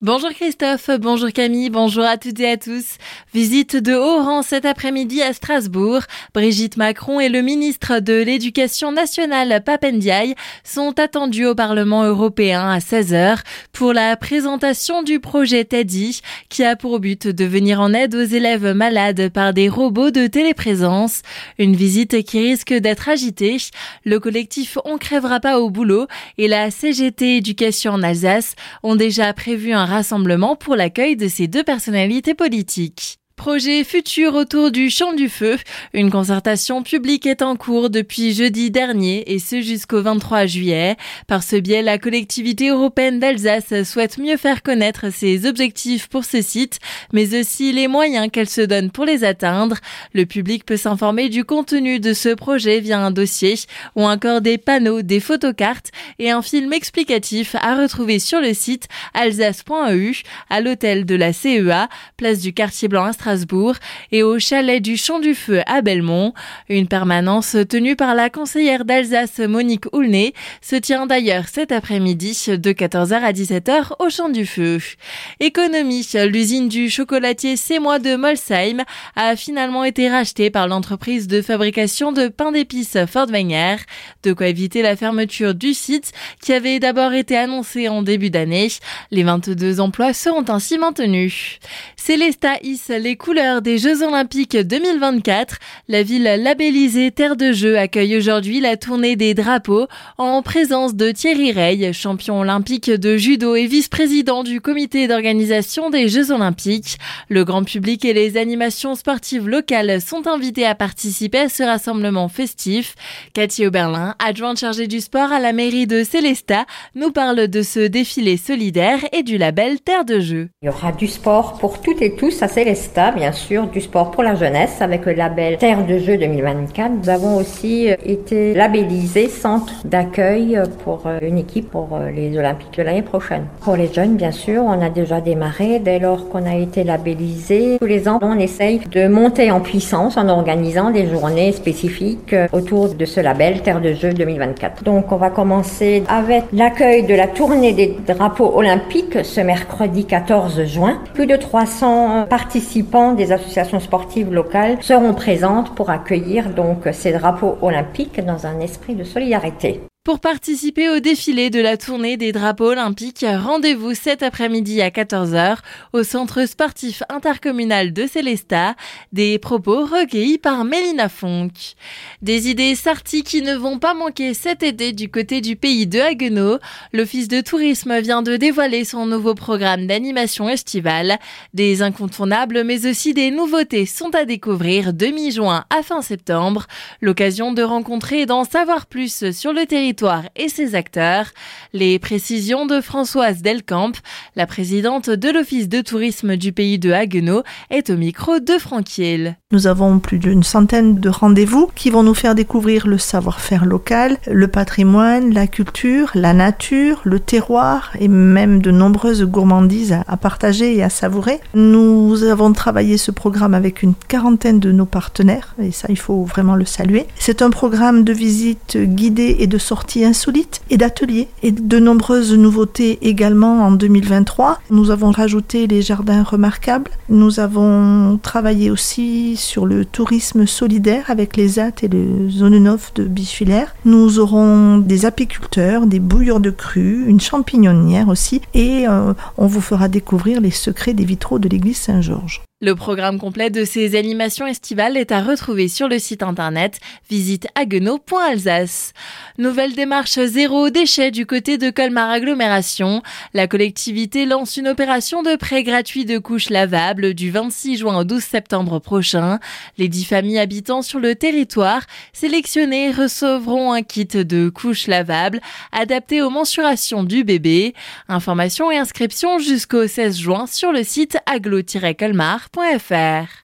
Bonjour Christophe, bonjour Camille, bonjour à toutes et à tous. Visite de haut rang cet après-midi à Strasbourg. Brigitte Macron et le ministre de l'Éducation nationale Papendiaï sont attendus au Parlement européen à 16h pour la présentation du projet Teddy qui a pour but de venir en aide aux élèves malades par des robots de téléprésence. Une visite qui risque d'être agitée. Le collectif On crèvera pas au boulot et la CGT Éducation en Alsace ont déjà prévu un rassemblement pour l'accueil de ces deux personnalités politiques. Projet futur autour du champ du feu. Une concertation publique est en cours depuis jeudi dernier et ce jusqu'au 23 juillet. Par ce biais, la collectivité européenne d'Alsace souhaite mieux faire connaître ses objectifs pour ce site, mais aussi les moyens qu'elle se donne pour les atteindre. Le public peut s'informer du contenu de ce projet via un dossier ou encore des panneaux, des photocartes et un film explicatif à retrouver sur le site alsace.eu à l'hôtel de la CEA, place du quartier blanc Et au chalet du Champ du Feu à Belmont. Une permanence tenue par la conseillère d'Alsace Monique Houlnay se tient d'ailleurs cet après-midi de 14h à 17h au Champ du Feu. Économie, l'usine du chocolatier Mois de Molsheim a finalement été rachetée par l'entreprise de fabrication de pain d'épices Fordwenger, de quoi éviter la fermeture du site qui avait d'abord été annoncée en début d'année. Les 22 emplois seront ainsi maintenus. Célesta hisse les couleurs des Jeux Olympiques 2024. La ville labellisée Terre de Jeux accueille aujourd'hui la tournée des drapeaux en présence de Thierry Rey, champion olympique de judo et vice-président du comité d'organisation des Jeux Olympiques. Le grand public et les animations sportives locales sont invités à participer à ce rassemblement festif. Cathy Oberlin, adjointe chargée du sport à la mairie de Célestat, nous parle de ce défilé solidaire et du label Terre de Jeux. Il y aura du sport pour toutes et tous à Célestat bien sûr, du sport pour la jeunesse avec le label Terre de Jeux 2024. Nous avons aussi euh, été labellisés centre d'accueil pour euh, une équipe pour euh, les Olympiques de l'année prochaine. Pour les jeunes, bien sûr, on a déjà démarré dès lors qu'on a été labellisé. Tous les ans, on essaye de monter en puissance en organisant des journées spécifiques autour de ce label Terre de Jeux 2024. Donc, on va commencer avec l'accueil de la tournée des drapeaux olympiques ce mercredi 14 juin. Plus de 300 participants des associations sportives locales seront présentes pour accueillir donc ces drapeaux olympiques dans un esprit de solidarité. Pour participer au défilé de la tournée des drapeaux olympiques, rendez-vous cet après-midi à 14h au centre sportif intercommunal de Célestat. Des propos recueillis par Mélina Fonck. Des idées sorties qui ne vont pas manquer cet été du côté du pays de Haguenau. L'Office de tourisme vient de dévoiler son nouveau programme d'animation estivale. Des incontournables mais aussi des nouveautés sont à découvrir de mi-juin à fin septembre. L'occasion de rencontrer et d'en savoir plus sur le territoire et ses acteurs. Les précisions de Françoise Delcamp, la présidente de l'Office de tourisme du pays de Haguenau, est au micro de Franquiel. Nous avons plus d'une centaine de rendez-vous qui vont nous faire découvrir le savoir-faire local, le patrimoine, la culture, la nature, le terroir et même de nombreuses gourmandises à partager et à savourer. Nous avons travaillé ce programme avec une quarantaine de nos partenaires et ça il faut vraiment le saluer. C'est un programme de visite guidée et de sortie insolites et d'ateliers et de nombreuses nouveautés également en 2023. Nous avons rajouté les jardins remarquables. Nous avons travaillé aussi sur le tourisme solidaire avec les AT et les zones neuves de Bichulaire. Nous aurons des apiculteurs, des bouilleurs de crues, une champignonnière aussi et euh, on vous fera découvrir les secrets des vitraux de l'église Saint-Georges. Le programme complet de ces animations estivales est à retrouver sur le site internet visite Nouvelle démarche zéro déchet du côté de Colmar Agglomération. La collectivité lance une opération de prêt gratuit de couches lavables du 26 juin au 12 septembre prochain. Les dix familles habitant sur le territoire sélectionnées recevront un kit de couches lavables adapté aux mensurations du bébé. Information et inscription jusqu'au 16 juin sur le site aglo-colmar www.fr